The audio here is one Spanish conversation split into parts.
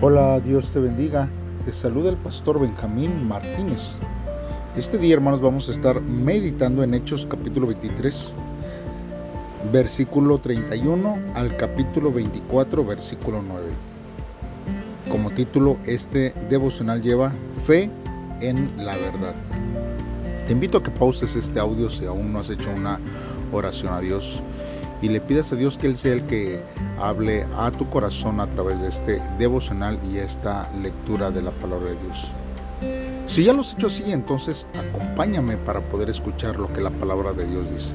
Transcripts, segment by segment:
Hola, Dios te bendiga. Te saluda el pastor Benjamín Martínez. Este día, hermanos, vamos a estar meditando en Hechos capítulo 23, versículo 31 al capítulo 24, versículo 9. Como título, este devocional lleva Fe en la verdad. Te invito a que pauses este audio si aún no has hecho una oración a Dios y le pidas a Dios que Él sea el que hable a tu corazón a través de este devocional y esta lectura de la palabra de Dios. Si ya lo has hecho así, entonces acompáñame para poder escuchar lo que la palabra de Dios dice.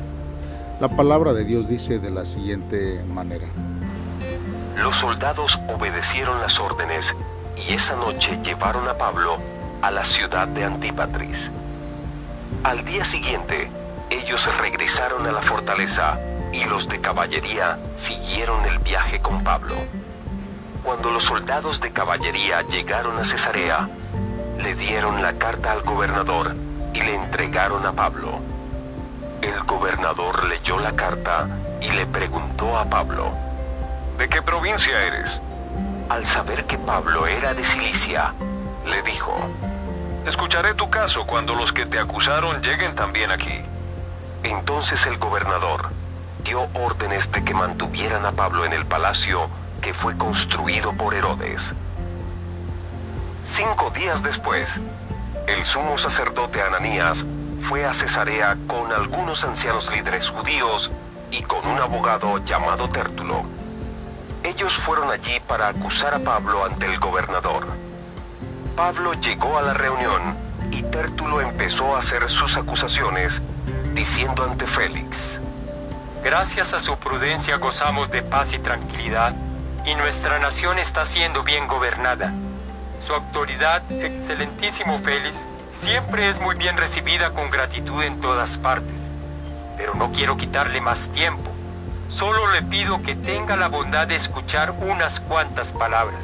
La palabra de Dios dice de la siguiente manera. Los soldados obedecieron las órdenes y esa noche llevaron a Pablo a la ciudad de Antípatris. Al día siguiente, ellos regresaron a la fortaleza y los de caballería siguieron el viaje con Pablo. Cuando los soldados de caballería llegaron a Cesarea, le dieron la carta al gobernador y le entregaron a Pablo. El gobernador leyó la carta y le preguntó a Pablo, ¿De qué provincia eres? Al saber que Pablo era de Cilicia, le dijo, Escucharé tu caso cuando los que te acusaron lleguen también aquí. Entonces el gobernador dio órdenes de que mantuvieran a Pablo en el palacio que fue construido por Herodes. Cinco días después, el sumo sacerdote Ananías fue a Cesarea con algunos ancianos líderes judíos y con un abogado llamado Tértulo. Ellos fueron allí para acusar a Pablo ante el gobernador. Pablo llegó a la reunión y Tértulo empezó a hacer sus acusaciones, diciendo ante Félix, Gracias a su prudencia gozamos de paz y tranquilidad y nuestra nación está siendo bien gobernada. Su autoridad, excelentísimo Félix, siempre es muy bien recibida con gratitud en todas partes. Pero no quiero quitarle más tiempo. Solo le pido que tenga la bondad de escuchar unas cuantas palabras.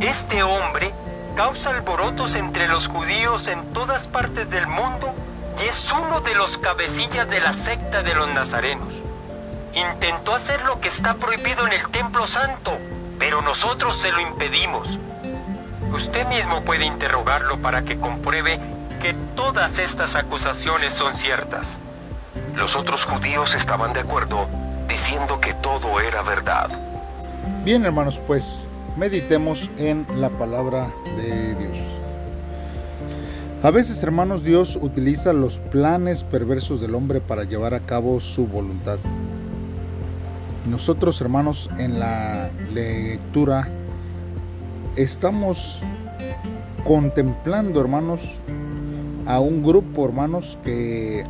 Este hombre causa alborotos entre los judíos en todas partes del mundo y es uno de los cabecillas de la secta de los nazarenos. Intentó hacer lo que está prohibido en el templo santo, pero nosotros se lo impedimos. Usted mismo puede interrogarlo para que compruebe que todas estas acusaciones son ciertas. Los otros judíos estaban de acuerdo, diciendo que todo era verdad. Bien, hermanos, pues meditemos en la palabra de Dios. A veces, hermanos, Dios utiliza los planes perversos del hombre para llevar a cabo su voluntad. Nosotros, hermanos, en la lectura estamos contemplando, hermanos, a un grupo, hermanos, que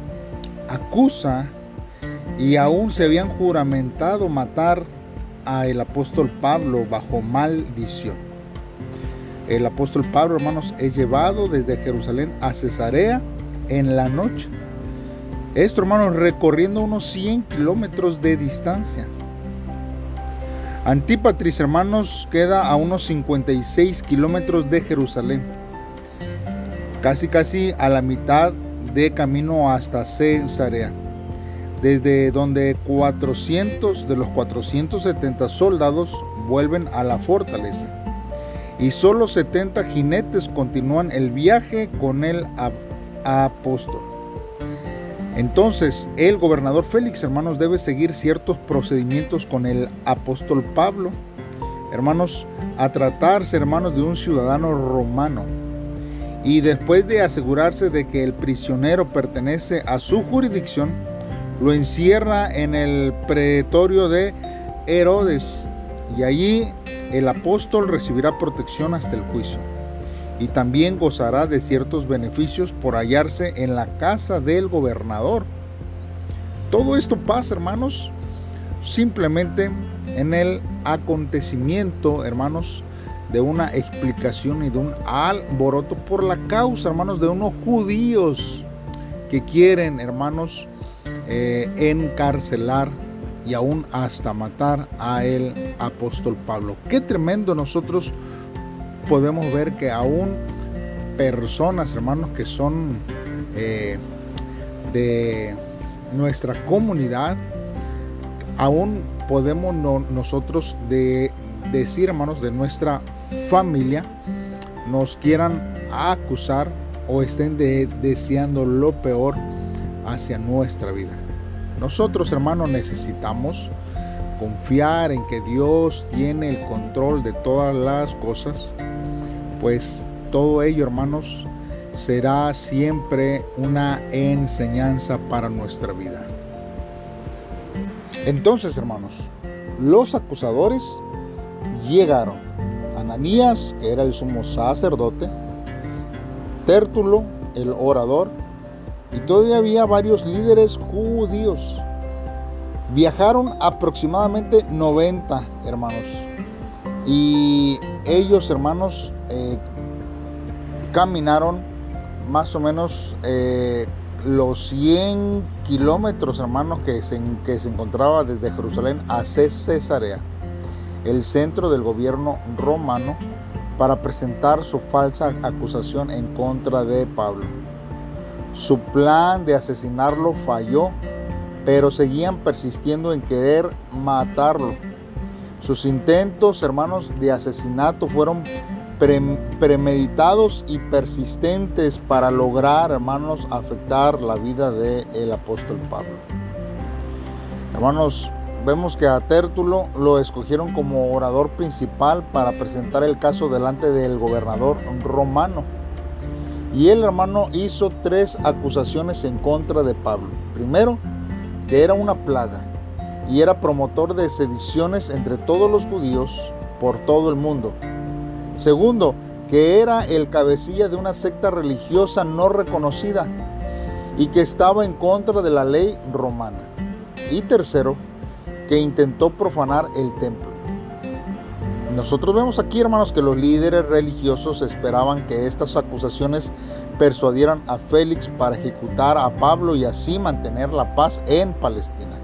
acusa y aún se habían juramentado matar a el apóstol Pablo bajo maldición el apóstol Pablo, hermanos, es llevado desde Jerusalén a Cesarea en la noche. Esto, hermanos, recorriendo unos 100 kilómetros de distancia. Antípatris, hermanos, queda a unos 56 kilómetros de Jerusalén. Casi, casi a la mitad de camino hasta Cesarea. Desde donde 400 de los 470 soldados vuelven a la fortaleza y solo 70 jinetes continúan el viaje con el apóstol. Entonces, el gobernador Félix, hermanos, debe seguir ciertos procedimientos con el apóstol Pablo, hermanos, a tratarse, hermanos, de un ciudadano romano. Y después de asegurarse de que el prisionero pertenece a su jurisdicción, lo encierra en el pretorio de Herodes y allí el apóstol recibirá protección hasta el juicio y también gozará de ciertos beneficios por hallarse en la casa del gobernador. Todo esto pasa, hermanos, simplemente en el acontecimiento, hermanos, de una explicación y de un alboroto por la causa, hermanos, de unos judíos que quieren, hermanos, eh, encarcelar y aún hasta matar a el apóstol Pablo. Qué tremendo nosotros podemos ver que aún personas, hermanos, que son eh, de nuestra comunidad, aún podemos nosotros de, decir, hermanos, de nuestra familia, nos quieran acusar o estén deseando lo peor hacia nuestra vida. Nosotros, hermanos, necesitamos confiar en que Dios tiene el control de todas las cosas, pues todo ello, hermanos, será siempre una enseñanza para nuestra vida. Entonces, hermanos, los acusadores llegaron. Ananías, que era el sumo sacerdote, Tértulo, el orador, y todavía había varios líderes judíos. Viajaron aproximadamente 90 hermanos. Y ellos, hermanos, eh, caminaron más o menos eh, los 100 kilómetros, hermanos, que se, que se encontraba desde Jerusalén a Cesarea, el centro del gobierno romano, para presentar su falsa acusación en contra de Pablo. Su plan de asesinarlo falló, pero seguían persistiendo en querer matarlo. Sus intentos, hermanos, de asesinato fueron premeditados y persistentes para lograr, hermanos, afectar la vida del apóstol Pablo. Hermanos, vemos que a Tértulo lo escogieron como orador principal para presentar el caso delante del gobernador romano. Y el hermano hizo tres acusaciones en contra de Pablo. Primero, que era una plaga y era promotor de sediciones entre todos los judíos por todo el mundo. Segundo, que era el cabecilla de una secta religiosa no reconocida y que estaba en contra de la ley romana. Y tercero, que intentó profanar el templo. Nosotros vemos aquí, hermanos, que los líderes religiosos esperaban que estas acusaciones persuadieran a Félix para ejecutar a Pablo y así mantener la paz en Palestina.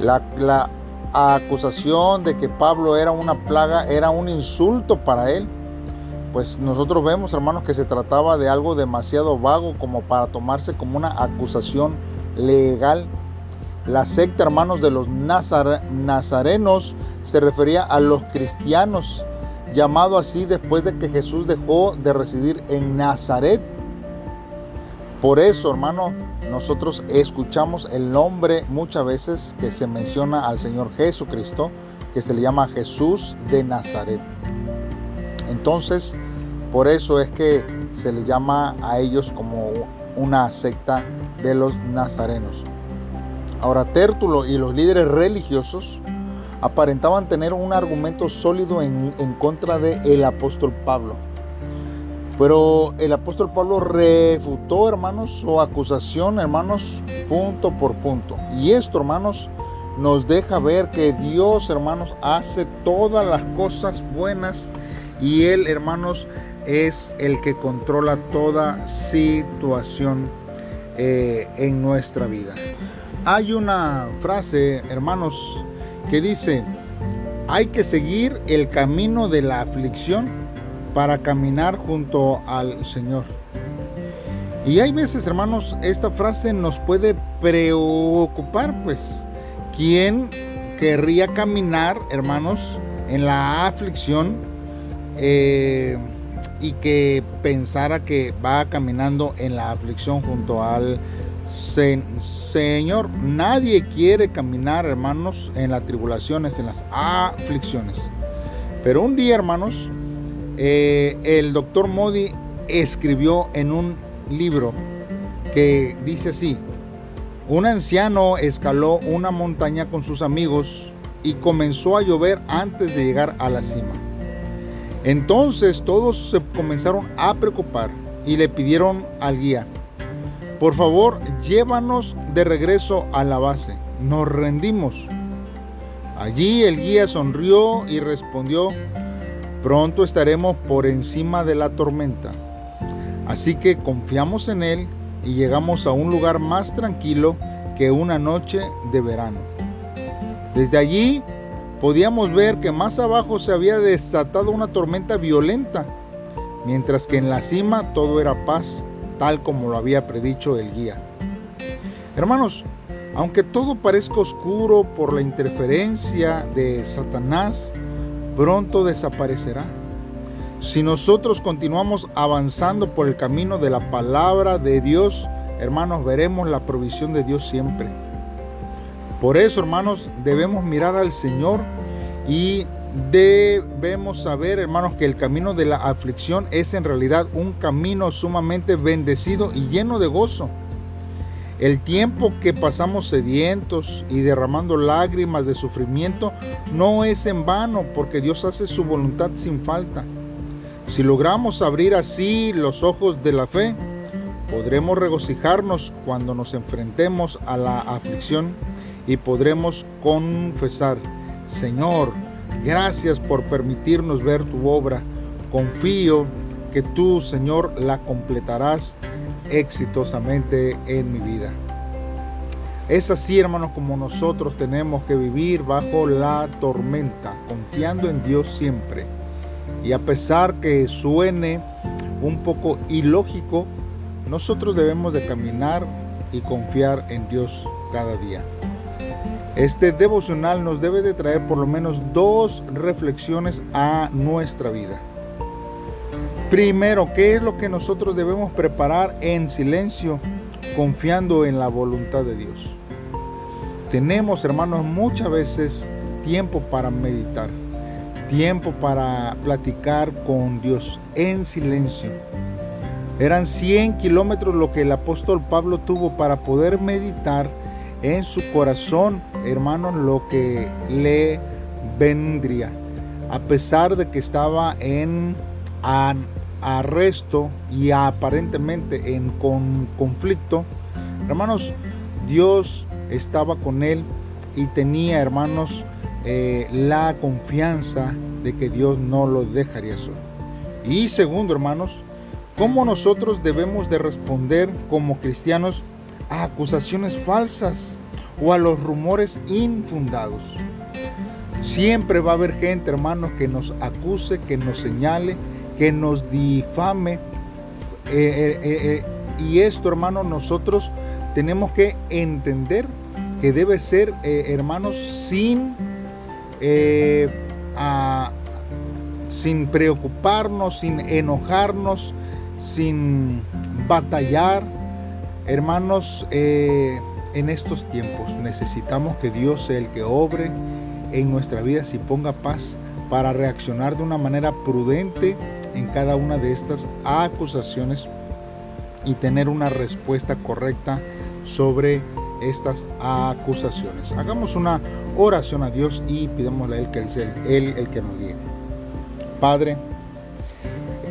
La, la acusación de que Pablo era una plaga era un insulto para él. Pues nosotros vemos, hermanos, que se trataba de algo demasiado vago como para tomarse como una acusación legal. La secta, hermanos, de los nazarenos se refería a los cristianos, llamado así después de que Jesús dejó de residir en Nazaret. Por eso, hermano, nosotros escuchamos el nombre muchas veces que se menciona al Señor Jesucristo, que se le llama Jesús de Nazaret. Entonces, por eso es que se les llama a ellos como una secta de los nazarenos. Ahora, Tértulo y los líderes religiosos aparentaban tener un argumento sólido en, contra del el apóstol Pablo. Pero el apóstol Pablo refutó, hermanos, su acusación, hermanos, punto por punto. Y esto, hermanos, nos deja ver que Dios, hermanos, hace todas las cosas buenas y Él, hermanos, es el que controla toda situación eh, en nuestra vida. Hay una frase, hermanos, que dice, hay que seguir el camino de la aflicción para caminar junto al Señor. Y hay veces, hermanos, esta frase nos puede preocupar, pues, ¿quién querría caminar, hermanos, en la aflicción eh, y que pensara que va caminando en la aflicción junto al Señor? Nadie quiere caminar, hermanos, en las tribulaciones, en las aflicciones. Pero un día, hermanos, eh, el doctor Modi escribió en un libro que dice así, un anciano escaló una montaña con sus amigos y comenzó a llover antes de llegar a la cima. Entonces todos se comenzaron a preocupar y le pidieron al guía, por favor llévanos de regreso a la base, nos rendimos. Allí el guía sonrió y respondió, Pronto estaremos por encima de la tormenta. Así que confiamos en Él y llegamos a un lugar más tranquilo que una noche de verano. Desde allí podíamos ver que más abajo se había desatado una tormenta violenta, mientras que en la cima todo era paz, como lo había predicho el guía. Hermanos, Aunque todo parezca oscuro por la interferencia de Satanás, pronto desaparecerá. Si nosotros continuamos avanzando por el camino de la palabra de Dios, hermanos, veremos la provisión de Dios siempre. Por eso, hermanos, debemos mirar al Señor y debemos saber, hermanos, que el camino de la aflicción es en realidad un camino sumamente bendecido y lleno de gozo. El tiempo que pasamos sedientos y derramando lágrimas de sufrimiento no es en vano porque Dios hace su voluntad sin falta. Si logramos abrir así los ojos de la fe, podremos regocijarnos cuando nos enfrentemos a la aflicción y podremos confesar, Señor, gracias por permitirnos ver tu obra. Confío que tú, Señor, la completarás exitosamente en mi vida. Es así, hermanos, como nosotros tenemos que vivir bajo la tormenta, confiando en Dios siempre. Y a pesar que suene un poco ilógico, nosotros debemos de caminar y confiar en Dios cada día. Este devocional nos debe de traer por lo menos dos reflexiones a nuestra vida. Primero, ¿qué es lo que nosotros debemos preparar en silencio, confiando en la voluntad de Dios? Tenemos, hermanos, muchas veces tiempo para meditar, tiempo para platicar con Dios en silencio. Eran 100 kilómetros lo que el apóstol Pablo tuvo para poder meditar en su corazón, hermanos, lo que le vendría. A pesar de que estaba en arresto y aparentemente en conflicto, hermanos, Dios estaba con él y tenía, hermanos, eh, la confianza de que Dios no lo dejaría solo. Y segundo, hermanos, ¿cómo nosotros debemos de responder como cristianos a acusaciones falsas o a los rumores infundados. Siempre va a haber gente, hermanos, que nos acuse, que nos señale, que nos difame. Eh, eh, eh, y esto, hermanos, nosotros tenemos que entender que debe ser, hermanos, sin, sin preocuparnos, sin enojarnos, sin batallar Hermanos, eh, en estos tiempos necesitamos que Dios sea el que obre en nuestra vida y ponga paz para reaccionar de una manera prudente en cada una de estas acusaciones y tener una respuesta correcta sobre estas acusaciones. Hagamos una oración a Dios y pidámosle a Él que sea el que nos guíe. Padre,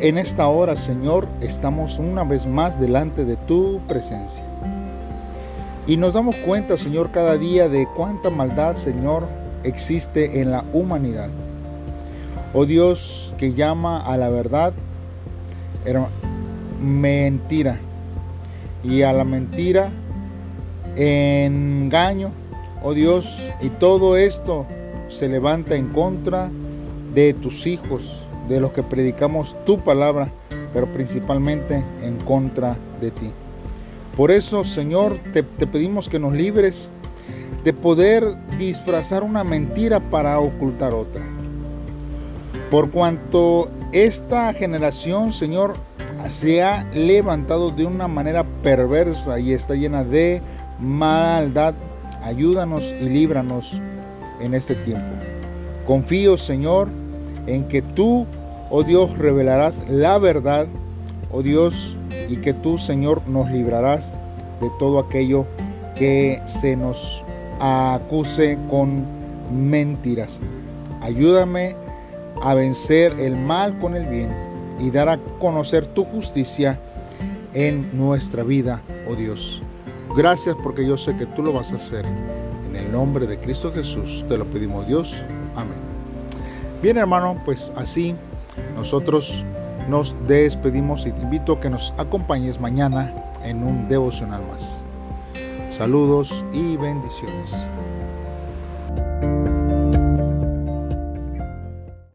en esta hora, Señor, estamos una vez más delante de tu presencia. Y nos damos cuenta, Señor, cada día de cuánta maldad, Señor, existe en la humanidad. Oh Dios, que llama a la verdad mentira. Y a la mentira engaño. Oh Dios, y todo esto se levanta en contra de tus hijos, de los que predicamos tu palabra, pero principalmente en contra de ti. Por eso, Señor, te, pedimos que nos libres de poder disfrazar una mentira para ocultar otra. Por cuanto esta generación, Señor, se ha levantado de una manera perversa y está llena de maldad, ayúdanos y líbranos en este tiempo. Confío, Señor, en que tú, oh Dios, revelarás la verdad, oh Dios, y que tú, Señor, nos librarás de todo aquello que se nos acuse con mentiras. Ayúdame a vencer el mal con el bien y dar a conocer tu justicia en nuestra vida, oh Dios. Gracias porque yo sé que tú lo vas a hacer. En el nombre de Cristo Jesús te lo pedimos Dios. Amén. Bien hermano, pues así nosotros nos despedimos y te invito a que nos acompañes mañana en un devocional más. Saludos y bendiciones.